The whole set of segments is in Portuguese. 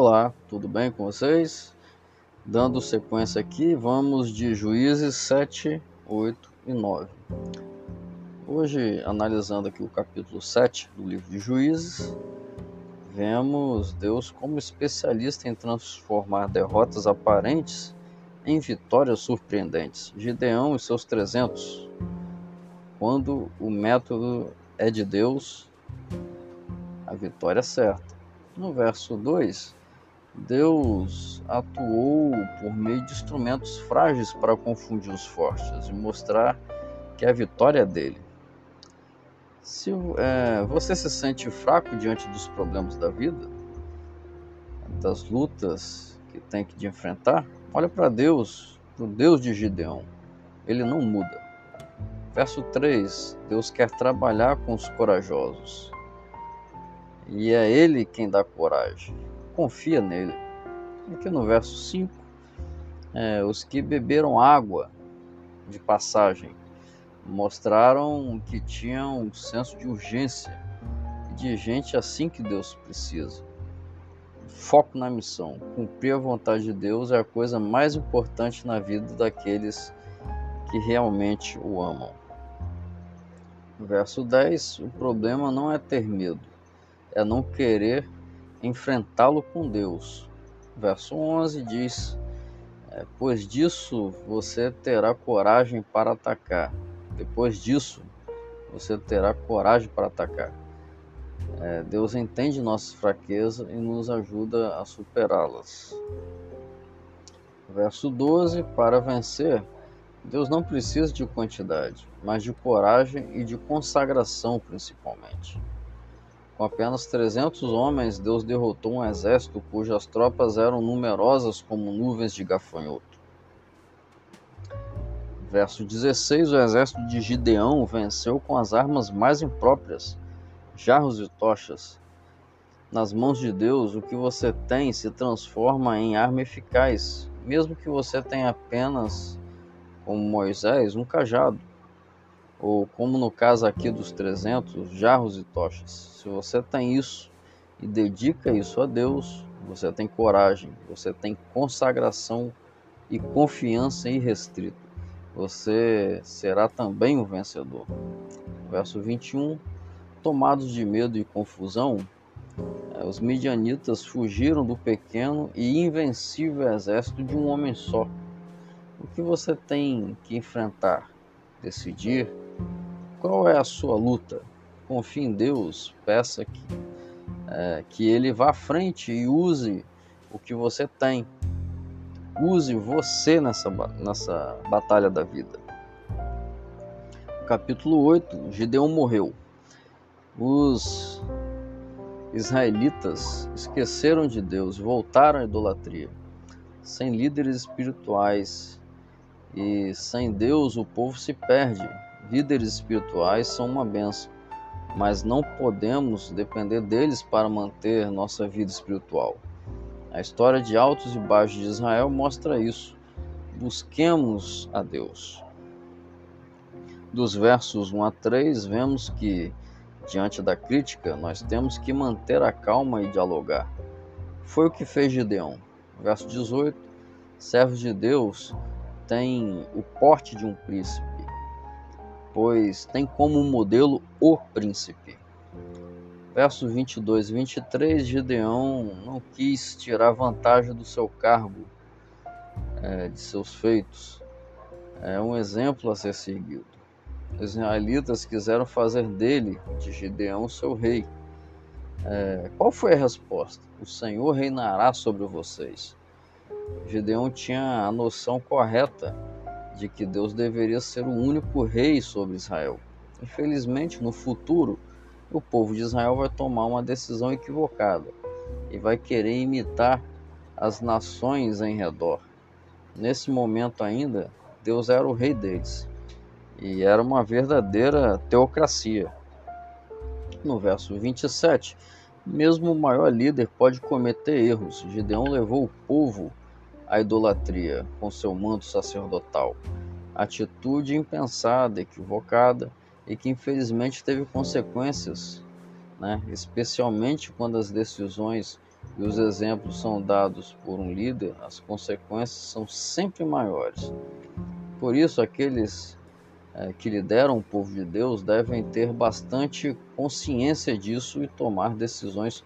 Olá, tudo bem com vocês? Dando sequência aqui, vamos de Juízes 7, 8 e 9. Hoje, analisando aqui o capítulo 7 do livro de Juízes, vemos Deus como especialista em transformar derrotas aparentes em vitórias surpreendentes. Gideão e seus 300. Quando o método é de Deus, a vitória é certa. No verso 2, Deus atuou por meio de instrumentos frágeis para confundir os fortes e mostrar que a vitória é dele. Se é, você se sente fraco diante dos problemas da vida, das lutas que tem que enfrentar, olha para Deus, para o Deus de Gideão. Ele não muda. Verso 3: Deus quer trabalhar com os corajosos. E é Ele quem dá coragem. Confia nele. Aqui no verso 5, é, os que beberam água de passagem mostraram que tinham um senso de urgência de gente assim que Deus precisa. Foco na missão. Cumprir a vontade de Deus é a coisa mais importante na vida daqueles que realmente o amam. Verso 10: O problema não é ter medo, é não querer enfrentá-lo com Deus. Verso 11 diz: é, Pois disso você terá coragem para atacar. Depois disso, você terá coragem para atacar. É, Deus entende nossas fraquezas e nos ajuda a superá-las. Verso 12: Para vencer, Deus não precisa de quantidade, mas de coragem e de consagração, principalmente. Com apenas 300 homens, Deus derrotou um exército cujas tropas eram numerosas como nuvens de gafanhoto. Verso 16: O exército de Gideão venceu com as armas mais impróprias, jarros e tochas. Nas mãos de Deus, o que você tem se transforma em arma eficaz, mesmo que você tenha apenas, como Moisés, um cajado ou como no caso aqui dos 300, jarros e tochas. Se você tem isso e dedica isso a Deus, você tem coragem, você tem consagração e confiança irrestrita. Você será também um vencedor. Verso 21. Tomados de medo e confusão, eh, os midianitas fugiram do pequeno e invencível exército de um homem só. O que você tem que enfrentar, decidir, qual é a sua luta? Confie em Deus, peça que, é, que Ele vá à frente e use o que você tem. Use você nessa, nessa batalha da vida. Capítulo 8: Gideão morreu. Os israelitas esqueceram de Deus, voltaram à idolatria. Sem líderes espirituais e sem Deus, o povo se perde líderes espirituais são uma benção, mas não podemos depender deles para manter nossa vida espiritual. A história de altos e baixos de Israel mostra isso. Busquemos a Deus. Dos versos 1 a 3, vemos que, diante da crítica, nós temos que manter a calma e dialogar. Foi o que fez Gideão. Verso 18: Servos de Deus têm o porte de um príncipe pois tem como modelo o príncipe. Versos 22 e 23, Gideão não quis tirar vantagem do seu cargo, é, de seus feitos. É um exemplo a ser seguido. Os israelitas quiseram fazer dele, de Gideão, seu rei. É, qual foi a resposta? O Senhor reinará sobre vocês. Gideão tinha a noção correta de que Deus deveria ser o único rei sobre Israel. Infelizmente, no futuro, o povo de Israel vai tomar uma decisão equivocada e vai querer imitar as nações em redor. Nesse momento ainda, Deus era o rei deles e era uma verdadeira teocracia. No verso 27, mesmo o maior líder pode cometer erros. Gideão levou o povo a idolatria com seu manto sacerdotal. Atitude impensada, equivocada e que infelizmente teve consequências, né? especialmente quando as decisões e os exemplos são dados por um líder, as consequências são sempre maiores. Por isso, aqueles é, que lideram o povo de Deus devem ter bastante consciência disso e tomar decisões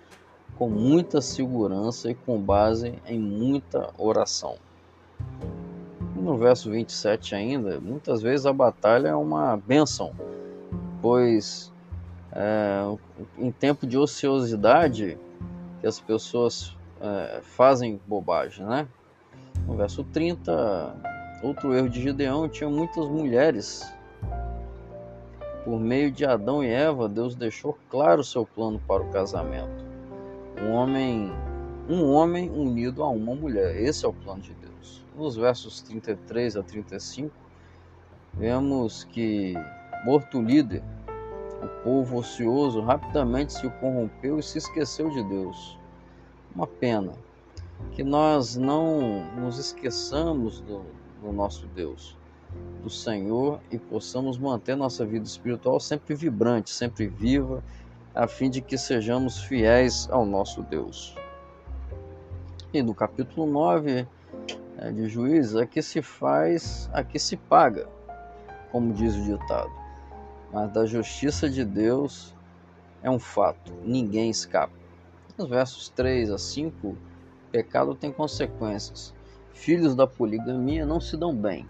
com muita segurança e com base em muita oração. no verso 27 ainda, muitas vezes a batalha é uma bênção, pois é, em tempo de ociosidade que as pessoas é, fazem bobagem, né? No verso 30, outro erro de Gideão tinha muitas mulheres. Por meio de Adão e Eva, Deus deixou claro seu plano para o casamento. Um homem, um homem unido a uma mulher. Esse é o plano de Deus. Nos versos 33 a 35, vemos que morto o líder, o povo ocioso rapidamente se corrompeu e se esqueceu de Deus. Uma pena que nós não nos esqueçamos do, do nosso Deus, do Senhor e possamos manter nossa vida espiritual sempre vibrante, sempre viva, a fim de que sejamos fiéis ao nosso Deus. E no capítulo 9 é, de Juízes, aqui se faz, aqui se paga, como diz o ditado mas da justiça de Deus é um fato, ninguém escapa. Nos versos 3 a 5, pecado tem consequências. Filhos da poligamia não se dão bem.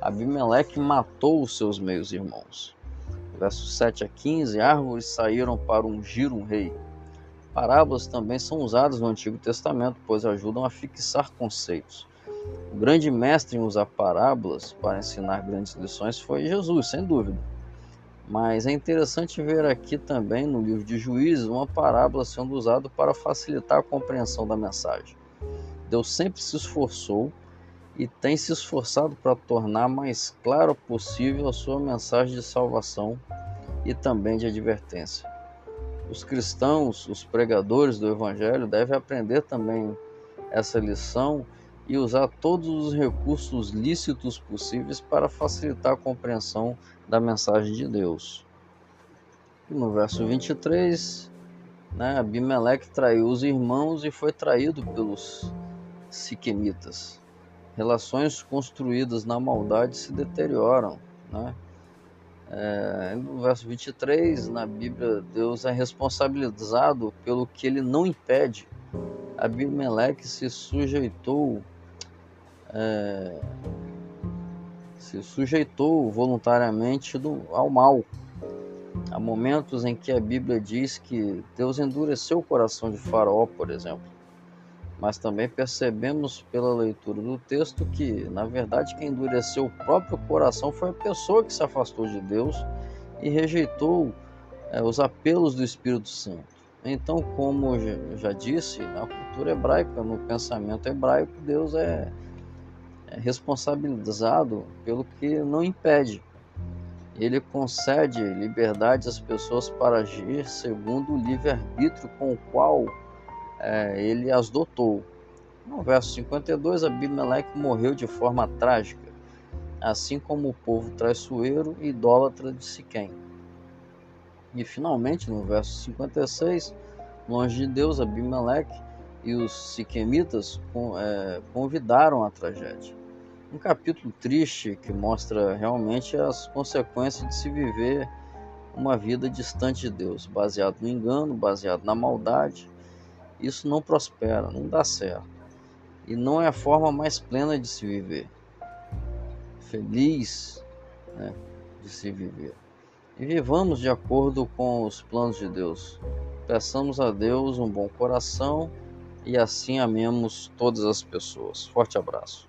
Abimeleque matou os seus meios irmãos. Versos 7 a 15, árvores saíram para ungir um rei. Parábolas também são usadas no Antigo Testamento, pois ajudam a fixar conceitos. O grande mestre em usar parábolas para ensinar grandes lições foi Jesus, sem dúvida. Mas é interessante ver aqui também no livro de Juízes uma parábola sendo usada para facilitar a compreensão da mensagem. Deus sempre se esforçou e tem se esforçado para tornar mais claro possível a sua mensagem de salvação e também de advertência. Os cristãos, os pregadores do Evangelho, devem aprender também essa lição e usar todos os recursos lícitos possíveis para facilitar a compreensão da mensagem de Deus. no verso 23, né, Abimeleque traiu os irmãos e foi traído pelos siquemitas. Relações construídas na maldade se deterioram. Né? É, no verso 23, na Bíblia, Deus é responsabilizado pelo que ele não impede. Abimeleque se sujeitou é, se sujeitou voluntariamente do, ao mal. Há momentos em que a Bíblia diz que Deus endureceu o coração de Faraó, por exemplo. Mas também percebemos pela leitura do texto que, na verdade, quem endureceu o próprio coração foi a pessoa que se afastou de Deus e rejeitou é, os apelos do Espírito Santo. Então, como já disse, na cultura hebraica, no pensamento hebraico, Deus é é responsabilizado pelo que não impede. Ele concede liberdade às pessoas para agir segundo o livre-arbítrio com o qual é, ele as dotou. No verso 52, Abimeleque morreu de forma trágica, assim como o povo traiçoeiro e idólatra de Siquém. E finalmente, no verso 56, longe de Deus, Abimeleque e os siquemitas é, convidaram a tragédia. Um capítulo triste que mostra realmente as consequências de se viver uma vida distante de Deus, baseado no engano, baseado na maldade. Isso não prospera, não dá certo. E não é a forma mais plena de se viver. Feliz né, de se viver. E vivamos de acordo com os planos de Deus. Peçamos a Deus um bom coração e assim amemos todas as pessoas. Forte abraço.